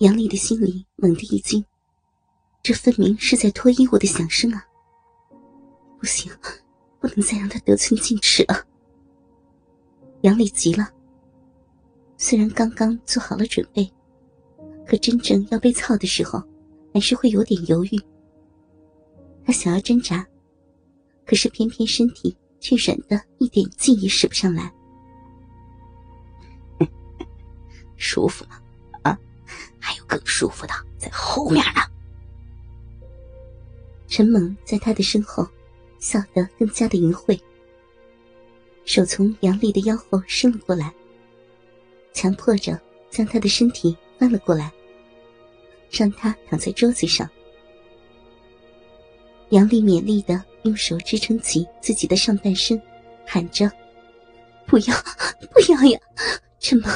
杨丽的心里猛地一惊，这分明是在脱衣舞的响声啊！不行，不能再让他得寸进尺了。杨丽急了，虽然刚刚做好了准备，可真正要被操的时候，还是会有点犹豫。她想要挣扎，可是偏偏身体却软的一点劲也使不上来。舒服吗？更舒服的在后面呢。陈猛在他的身后，笑得更加的淫秽，手从杨丽的腰后伸了过来，强迫着将她的身体翻了过来，让她躺在桌子上。杨丽勉力的用手支撑起自己的上半身，喊着：“不要，不要呀，陈猛，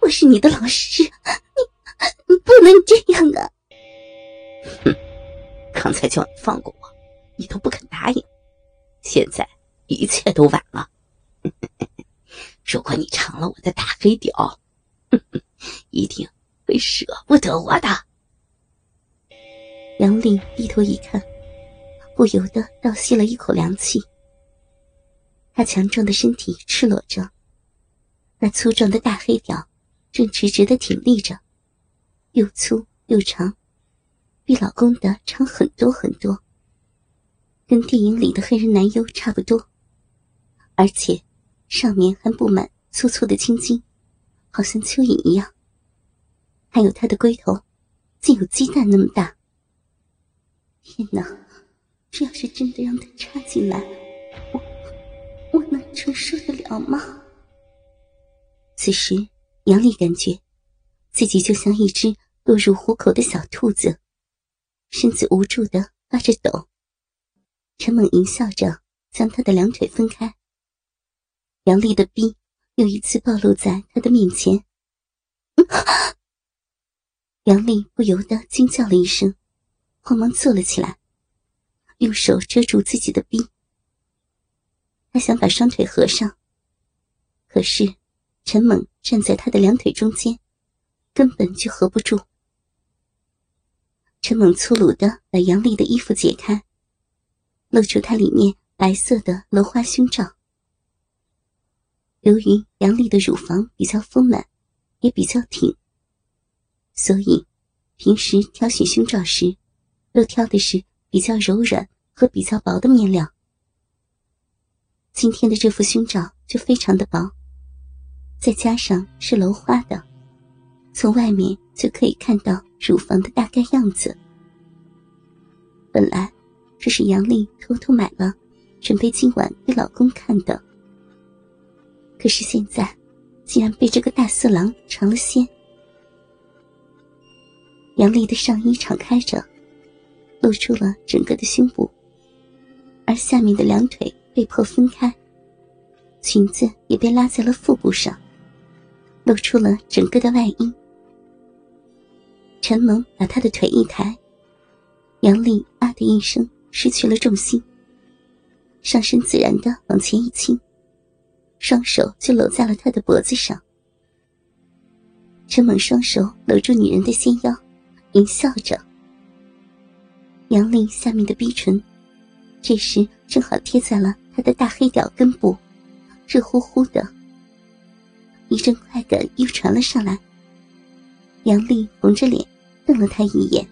我是你的老师，”不能这样啊！哼，刚才叫你放过我，你都不肯答应，现在一切都晚了。如果你尝了我的大黑屌，一定会舍不得我的。杨丽低头一看，不由得倒吸了一口凉气。她强壮的身体赤裸着，那粗壮的大黑屌正直直的挺立着。又粗又长，比老公的长很多很多，跟电影里的黑人男优差不多，而且上面还布满粗粗的青筋，好像蚯蚓一样。还有他的龟头，竟有鸡蛋那么大。天哪！这要是真的让他插进来，我我能承受得了吗？此时，杨丽感觉。自己就像一只落入虎口的小兔子，身子无助的发着抖。陈猛淫笑着将他的两腿分开，杨丽的逼又一次暴露在他的面前。杨丽不由得惊叫了一声，慌忙坐了起来，用手遮住自己的逼。他想把双腿合上，可是陈猛站在他的两腿中间。根本就合不住。陈猛粗鲁的把杨丽的衣服解开，露出她里面白色的镂花胸罩。由于杨丽的乳房比较丰满，也比较挺，所以平时挑选胸罩时，都挑的是比较柔软和比较薄的面料。今天的这副胸罩就非常的薄，再加上是镂花的。从外面就可以看到乳房的大概样子。本来这是杨丽偷偷买了，准备今晚给老公看的。可是现在，竟然被这个大色狼尝了鲜。杨丽的上衣敞开着，露出了整个的胸部，而下面的两腿被迫分开，裙子也被拉在了腹部上，露出了整个的外衣。陈蒙把他的腿一抬，杨丽啊的一声失去了重心，上身自然的往前一倾，双手就搂在了他的脖子上。陈猛双手搂住女人的纤腰，淫笑着。杨丽下面的逼唇，这时正好贴在了他的大黑屌根部，热乎乎的，一阵快感又传了上来。杨丽红着脸。瞪了他一眼，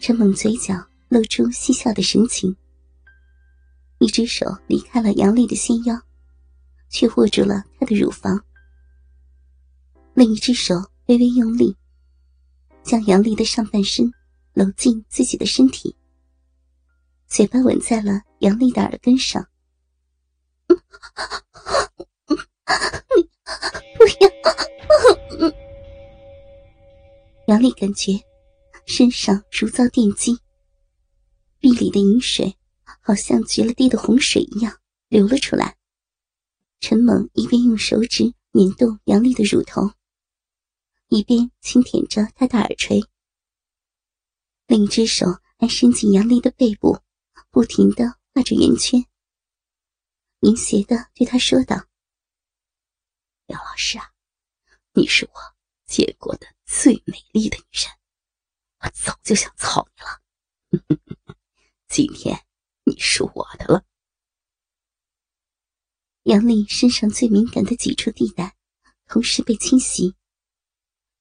陈猛嘴角露出嬉笑的神情，一只手离开了杨丽的纤腰，却握住了她的乳房；另一只手微微用力，将杨丽的上半身搂进自己的身体，嘴巴吻在了杨丽的耳根上。杨丽感觉身上如遭电击，壁里的饮水好像决了堤的洪水一样流了出来。陈猛一边用手指捻动杨丽的乳头，一边轻舔着她的耳垂，另一只手还伸进杨丽的背部，不停的画着圆圈，淫邪的对她说道：“杨老师啊，你是我见过的最美丽的女人，我早就想操你了，今天你是我的了。”杨丽身上最敏感的几处地带同时被侵袭，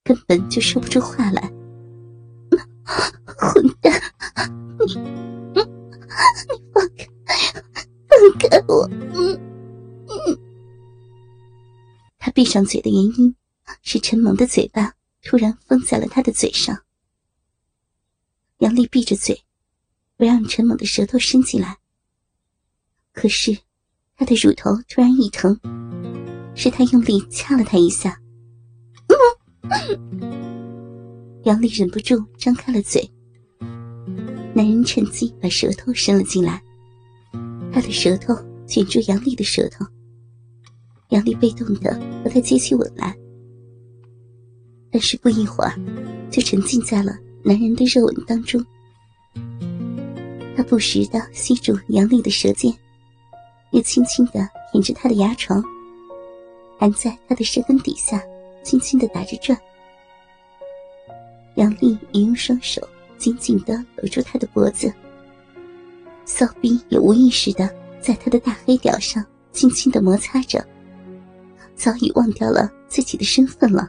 根本就说不出话来。混蛋！你，你放开，放开我！嗯嗯。他闭上嘴的原因是陈萌的嘴巴突然封在了他的嘴上。杨丽闭着嘴，不让陈猛的舌头伸进来。可是。他的乳头突然一疼，是他用力掐了他一下。杨丽忍不住张开了嘴，男人趁机把舌头伸了进来，他的舌头卷住杨丽的舌头，杨丽被动的和他接起吻来，但是不一会儿就沉浸在了男人的热吻当中，他不时的吸住杨丽的舌尖。又轻轻的舔着她的牙床，还在她的舌根底下轻轻的打着转。杨丽也用双手紧紧的搂住他的脖子，骚逼也无意识的在他的大黑屌上轻轻的摩擦着，早已忘掉了自己的身份了。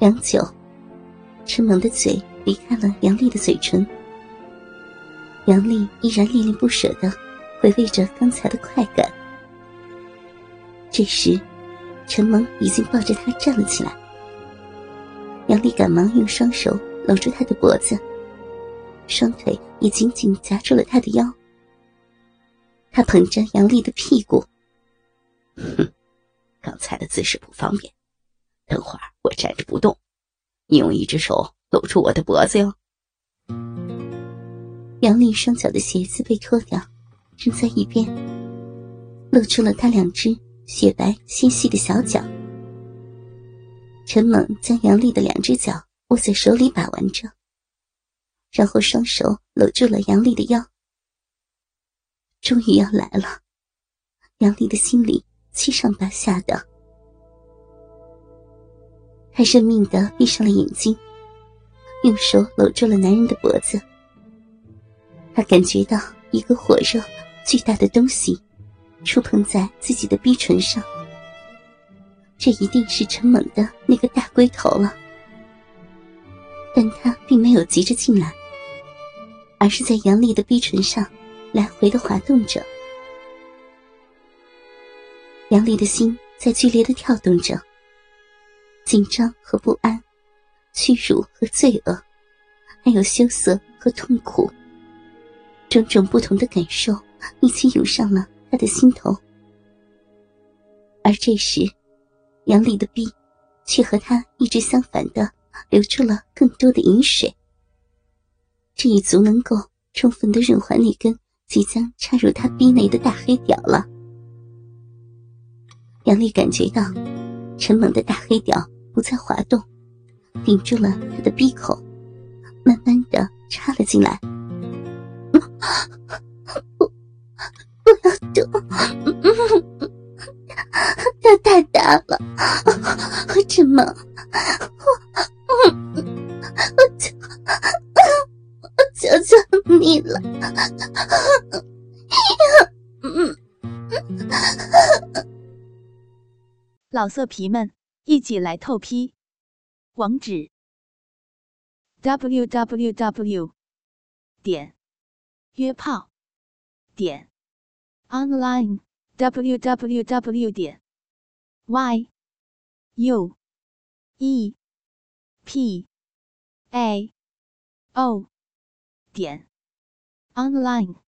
良久，陈萌的嘴离开了杨丽的嘴唇。杨丽依然恋恋不舍的回味着刚才的快感。这时，陈萌已经抱着她站了起来。杨丽赶忙用双手搂住他的脖子，双腿也紧紧夹住了他的腰。他捧着杨丽的屁股，哼，刚才的姿势不方便，等会儿我站着不动，你用一只手搂住我的脖子哟。杨丽双脚的鞋子被脱掉，扔在一边，露出了她两只雪白纤细的小脚。陈猛将杨丽的两只脚握在手里把玩着，然后双手搂住了杨丽的腰。终于要来了，杨丽的心里七上八下的，他认命的闭上了眼睛，用手搂住了男人的脖子。他感觉到一个火热、巨大的东西触碰在自己的逼唇上，这一定是陈猛的那个大龟头了。但他并没有急着进来，而是在杨丽的逼唇上来回的滑动着。杨丽的心在剧烈的跳动着，紧张和不安，屈辱和罪恶，还有羞涩和痛苦。种种不同的感受一起涌上了他的心头，而这时，杨丽的臂却和他一直相反的流出了更多的饮水。这已足能够充分的润滑那根即将插入他臂内的大黑屌了。杨丽感觉到陈猛的大黑屌不再滑动，顶住了他的鼻口，慢慢的插了进来。不，不要动！他太大了，我怎么？我，我求，我求求你了！老色皮们，一起来透批！网址：w w w. 点。约炮点 online w w w 点 y u e p a o 点 online。